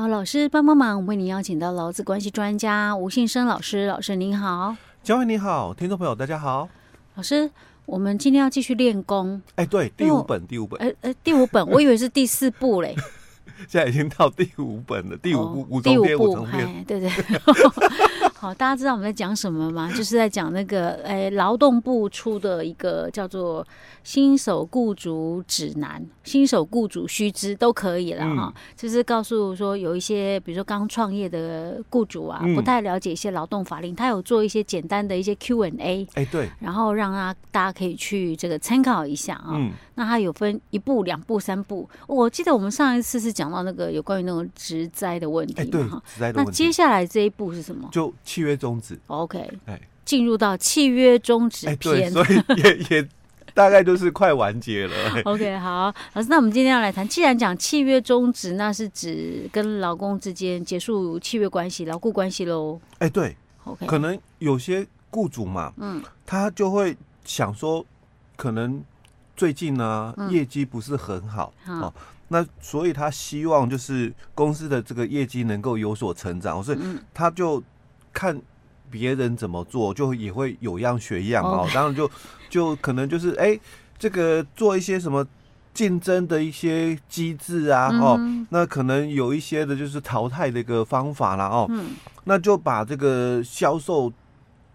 好，老师帮帮忙，为您邀请到劳资关系专家吴信生老师。老师您好，嘉惠你好，听众朋友大家好。老师，我们今天要继续练功。哎，对，第五本，第五本。哎哎，第五本，我以为是第四部嘞。现在已经到第五本了，第五部，五第五部，哎，对对。好，大家知道我们在讲什么吗？就是在讲那个，哎，劳动部出的一个叫做《新手雇主指南》，新手雇主须知都可以了哈。嗯、就是告诉说，有一些比如说刚创业的雇主啊，不太了解一些劳动法令，他有做一些简单的一些 Q&A，哎，对，然后让他大家可以去这个参考一下啊。嗯、那他有分一步、两步、三步。我记得我们上一次是讲到那个有关于那种植栽的问题嘛，哈。那接下来这一步是什么？就契约终止，OK，哎，进入到契约终止篇，所以也 也大概就是快完结了。OK，好，老师，那我们今天要来谈，既然讲契约终止，那是指跟老公之间结束契约关系、牢固关系喽？哎，对，OK，可能有些雇主嘛，嗯，他就会想说，可能最近呢、啊、业绩不是很好哦，那所以他希望就是公司的这个业绩能够有所成长，所以他就。看别人怎么做，就也会有样学样哦。当然就 就可能就是哎，这个做一些什么竞争的一些机制啊，哦，那可能有一些的就是淘汰的一个方法啦，哦，那就把这个销售。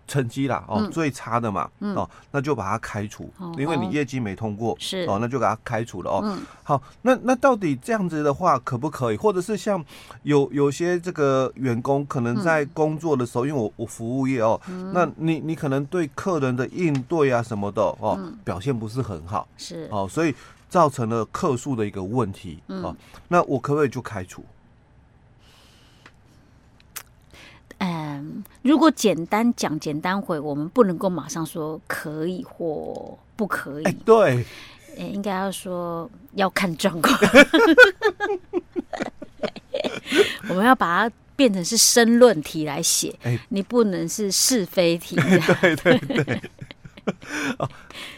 成绩啦，哦，最差的嘛，嗯、哦，那就把它开除，嗯、因为你业绩没通过，是。哦，那就给他开除了哦。嗯、好，那那到底这样子的话可不可以？或者是像有有些这个员工可能在工作的时候，嗯、因为我我服务业哦，嗯、那你你可能对客人的应对啊什么的哦，嗯、表现不是很好，是。哦，所以造成了客诉的一个问题，嗯、哦，那我可不可以就开除？嗯，如果简单讲、简单回，我们不能够马上说可以或不可以。欸、对，欸、应该要说要看状况。我们要把它变成是申论题来写，欸、你不能是是非题。对对对。哦，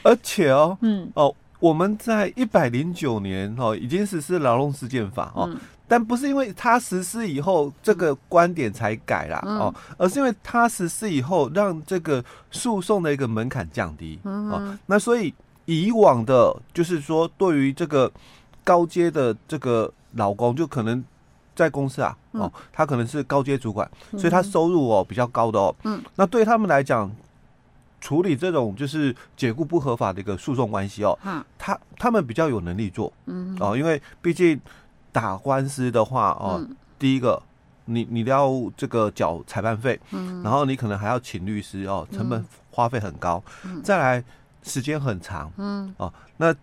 而且哦，嗯，哦，我们在一百零九年哦，已经实施劳动事件法哦。嗯但不是因为他实施以后这个观点才改啦，哦，而是因为他实施以后让这个诉讼的一个门槛降低哦。那所以以往的，就是说对于这个高阶的这个老公，就可能在公司啊，哦，他可能是高阶主管，所以他收入哦比较高的哦。嗯，那对他们来讲，处理这种就是解雇不合法的一个诉讼关系哦，他他们比较有能力做，嗯，哦，因为毕竟。打官司的话哦，嗯、第一个，你你要这个缴裁判费，嗯，然后你可能还要请律师哦，成本花费很高，嗯，再来时间很长，嗯，哦，那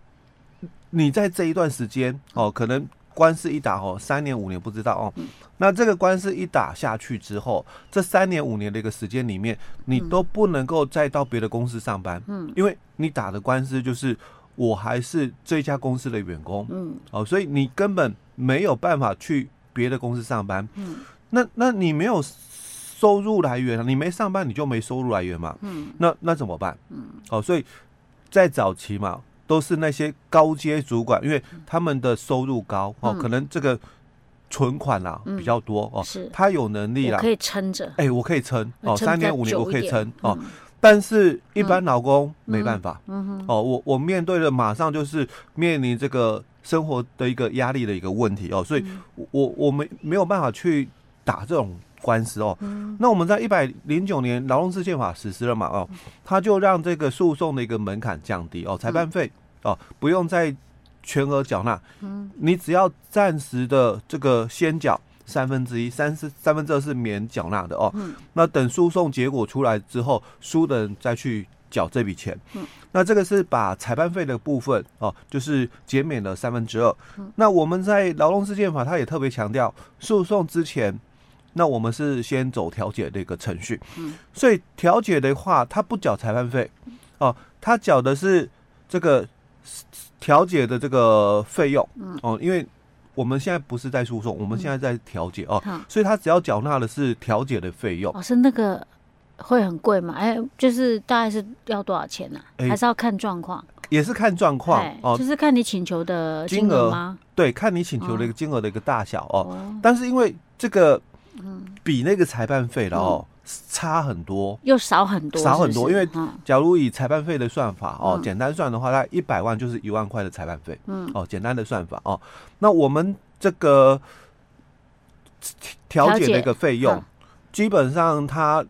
你在这一段时间哦，可能官司一打哦，三年五年不知道哦，嗯、那这个官司一打下去之后，这三年五年的一个时间里面，你都不能够再到别的公司上班，嗯，因为你打的官司就是。我还是这家公司的员工，嗯，哦，所以你根本没有办法去别的公司上班，嗯，那那你没有收入来源，你没上班你就没收入来源嘛，嗯，那那怎么办？嗯，哦，所以在早期嘛，都是那些高阶主管，因为他们的收入高，哦，可能这个存款啊比较多，哦，是，他有能力啦，可以撑着，哎，我可以撑，哦，三年五年我可以撑，哦。但是，一般劳工没办法。哦，我我面对的马上就是面临这个生活的一个压力的一个问题哦，所以我，我我没没有办法去打这种官司哦。嗯、那我们在一百零九年劳动事件法实施了嘛？哦，他就让这个诉讼的一个门槛降低哦，裁判费哦不用再全额缴纳。嗯，你只要暂时的这个先缴。三分之一，三是三分之二是免缴纳的哦。嗯。那等诉讼结果出来之后，输的人再去缴这笔钱。嗯。那这个是把裁判费的部分哦，就是减免了三分之二。嗯。那我们在劳动事件法，它也特别强调，诉讼之前，那我们是先走调解的一个程序。嗯。所以调解的话，他不缴裁判费，哦，他缴的是这个调解的这个费用。嗯。哦，因为。我们现在不是在诉讼，我们现在在调解哦，嗯、所以他只要缴纳的是调解的费用。老师那个会很贵吗？哎，就是大概是要多少钱呢？还是要看状况？也是看状况哦，就是看你请求的金额吗？对，看你请求的一个金额的一个大小哦。哦，但是因为这个，比那个裁判费了哦。差很多，又少很多，少很多。因为假如以裁判费的算法哦，简单算的话，大概一百万就是一万块的裁判费。嗯，哦，简单的算法哦。那我们这个调解的一个费用，基本上它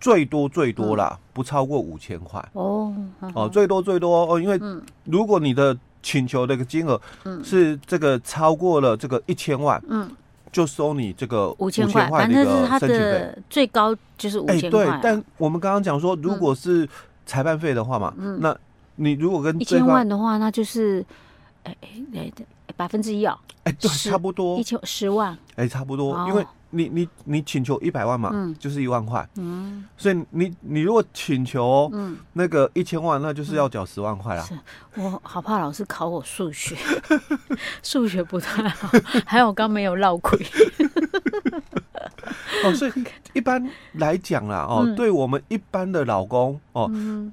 最多最多啦，不超过五千块。哦，哦，最多最多哦，因为如果你的请求的一个金额是这个超过了这个一千万，嗯。就收你这个五千块，反正是他的最高就是五千块。哎，对，但我们刚刚讲说，如果是裁判费的话嘛，嗯，那你如果跟一千万的话，那就是哎哎哎，百分之一哦，哎，对，差不多。一千十万，哎，差不多，因为。你你你请求一百万嘛，嗯，就是一万块，嗯，所以你你如果请求嗯。那个一千万，那就是要缴十万块啦。我好怕老师考我数学，数学不太好，还有我刚没有绕亏。哦，所以一般来讲啦，哦，对我们一般的老公哦，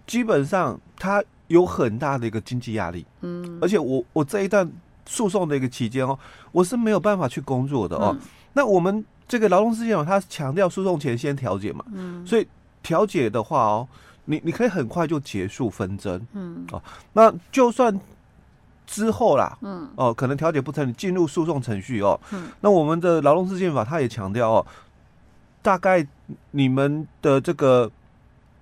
基本上他有很大的一个经济压力，嗯，而且我我这一段诉讼的一个期间哦，我是没有办法去工作的哦，那我们。这个劳动事件法，它强调诉讼前先调解嘛，嗯，所以调解的话哦，你你可以很快就结束纷争，嗯，哦，那就算之后啦，嗯，哦，可能调解不成，你进入诉讼程序哦，嗯，那我们的劳动事件法它也强调哦，大概你们的这个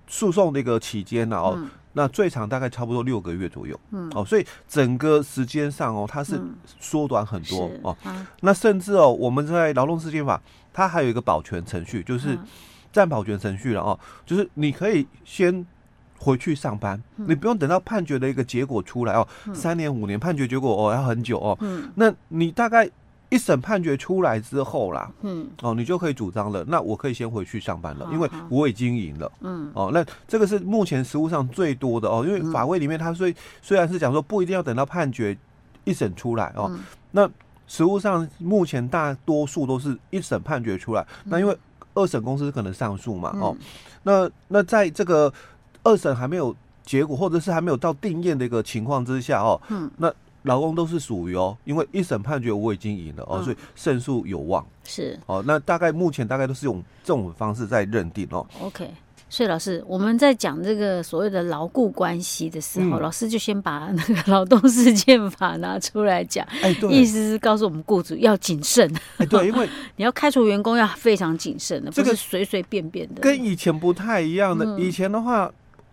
诉讼的一个期间呢，哦。嗯那最长大概差不多六个月左右，嗯，哦，所以整个时间上哦，它是缩短很多哦。那甚至哦，我们在劳动事件法，它还有一个保全程序，就是暂保全程序了哦，就是你可以先回去上班，你不用等到判决的一个结果出来哦，三年五年判决结果哦要很久哦，嗯，那你大概。一审判决出来之后啦，嗯，哦，你就可以主张了。那我可以先回去上班了，因为我已经赢了，嗯，哦，那这个是目前实务上最多的哦，因为法规里面它虽虽然是讲说不一定要等到判决一审出来哦，那实务上目前大多数都是一审判决出来，那因为二审公司可能上诉嘛，哦，那那在这个二审还没有结果或者是还没有到定验的一个情况之下哦，嗯，那。劳工都是属于哦，因为一审判决我已经赢了哦，所以胜诉有望。是哦，那大概目前大概都是用这种方式在认定哦。OK，所以老师，我们在讲这个所谓的牢固关系的时候，老师就先把那个劳动事件法拿出来讲。哎，对，意思是告诉我们雇主要谨慎。哎，对，因为 你要开除员工要非常谨慎的，不是随随便便的。跟以前不太一样的，以前的话，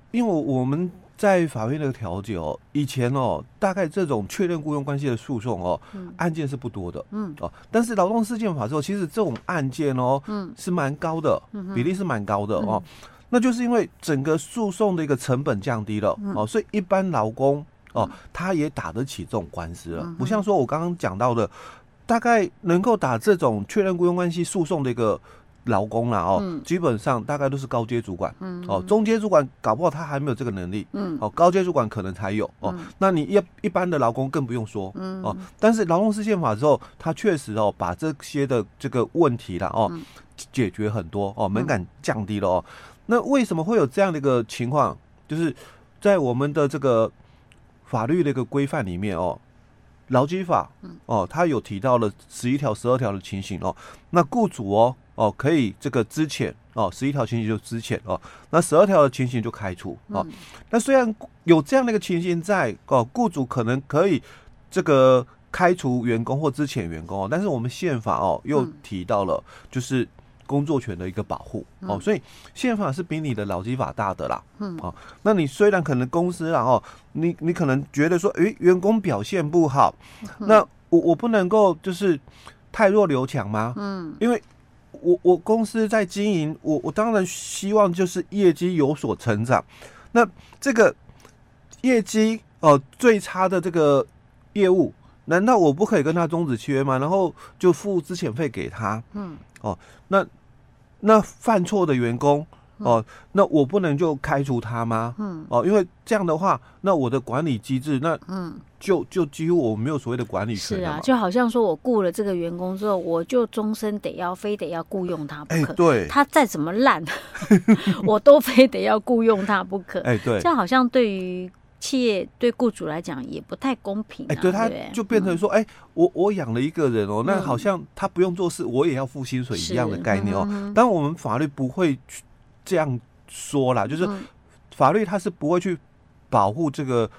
因为我们。在法院的调解哦，以前哦，大概这种确认雇佣关系的诉讼哦，嗯、案件是不多的，嗯。哦，但是劳动事件法之后，其实这种案件哦，嗯，是蛮高的，嗯、比例是蛮高的哦，嗯、那就是因为整个诉讼的一个成本降低了，嗯、哦，所以一般劳工哦，他也打得起这种官司了，嗯、不像说我刚刚讲到的，大概能够打这种确认雇佣关系诉讼的一个。劳工啦哦，嗯、基本上大概都是高阶主管，嗯、哦，中阶主管搞不好他还没有这个能力，嗯，哦，高阶主管可能才有哦。嗯、那你一一般的劳工更不用说，嗯，哦，但是劳动事件法之后，他确实哦把这些的这个问题啦哦、嗯、解决很多哦，门槛降低了哦。嗯、那为什么会有这样的一个情况？就是在我们的这个法律的一个规范里面哦。劳基法，哦，他有提到了十一条、十二条的情形哦。那雇主哦，哦，可以这个资遣哦，十一条情形就资遣哦。那十二条的情形就开除哦。那虽然有这样的一个情形在哦，雇主可能可以这个开除员工或资遣员工哦，但是我们宪法哦又提到了就是。工作权的一个保护哦，所以宪法是比你的劳基法大的啦。嗯，哦，那你虽然可能公司然后你你可能觉得说，诶，员工表现不好，那我我不能够就是太弱留强吗？嗯，因为我我公司在经营，我我当然希望就是业绩有所成长。那这个业绩哦最差的这个业务，难道我不可以跟他终止契约吗？然后就付资遣费给他？嗯，哦，那。那犯错的员工哦，那我不能就开除他吗？嗯，哦，因为这样的话，那我的管理机制，那嗯，就就几乎我没有所谓的管理权。是啊，就好像说我雇了这个员工之后，我就终身得要非得要雇佣他不可。对，他再怎么烂，我都非得要雇佣他不可。哎，对，这样好像对于企业对雇主来讲也不太公平、啊。哎、欸，对，他就变成说，哎、嗯欸，我我养了一个人哦，那好像他不用做事，我也要付薪水一样的概念哦。但我们法律不会去这样说啦，就是法律它是不会去保护这个。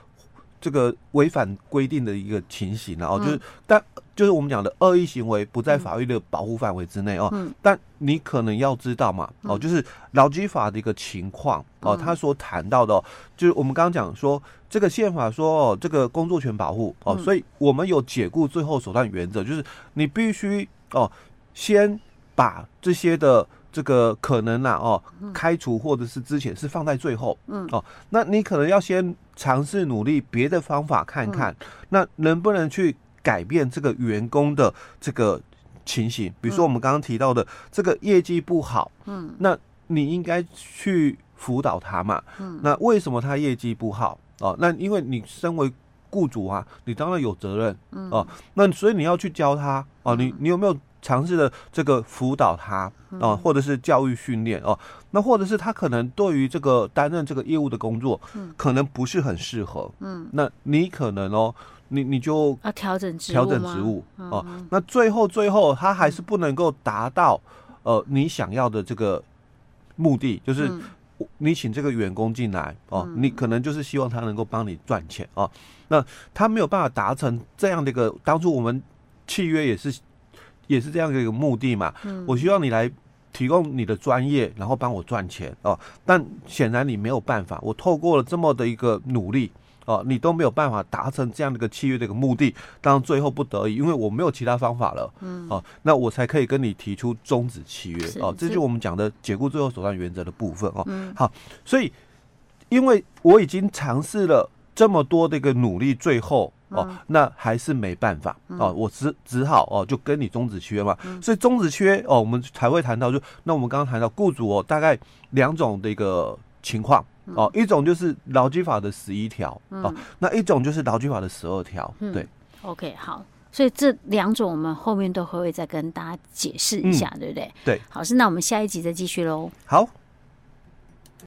这个违反规定的一个情形，然后就是，但就是我们讲的恶意行为不在法律的保护范围之内哦。但你可能要知道嘛，哦，就是劳基法的一个情况哦，他所谈到的，就是我们刚刚讲说，这个宪法说哦，这个工作权保护哦，所以我们有解雇最后手段原则，就是你必须哦，先把这些的。这个可能啊，哦，开除或者是之前是放在最后，嗯，哦，那你可能要先尝试努力别的方法看看，那能不能去改变这个员工的这个情形？比如说我们刚刚提到的这个业绩不好，嗯，那你应该去辅导他嘛，嗯，那为什么他业绩不好？哦，那因为你身为雇主啊，你当然有责任，嗯，哦，那所以你要去教他，哦，你你有没有？尝试的这个辅导他啊，或者是教育训练哦，那或者是他可能对于这个担任这个业务的工作，可能不是很适合，嗯，那你可能哦，你你就啊调整职调整职务哦，那最后最后他还是不能够达到呃你想要的这个目的，就是你请这个员工进来哦，你可能就是希望他能够帮你赚钱哦，那他没有办法达成这样的一个，当初我们契约也是。也是这样的一个目的嘛，我希望你来提供你的专业，然后帮我赚钱哦。但显然你没有办法，我透过了这么的一个努力哦，你都没有办法达成这样的一个契约的一个目的。当然最后不得已，因为我没有其他方法了，嗯，哦，那我才可以跟你提出终止契约哦。这就是我们讲的解雇最后手段原则的部分哦。好，所以因为我已经尝试了这么多的一个努力，最后。哦，那还是没办法哦，我只只好哦，就跟你终止契约嘛。所以终止契约哦，我们才会谈到就那我们刚刚谈到雇主哦，大概两种的一个情况哦，一种就是劳基法的十一条哦，那一种就是劳基法的十二条。对，OK，好，所以这两种我们后面都会再跟大家解释一下，对不对？对，好，是那我们下一集再继续喽。好。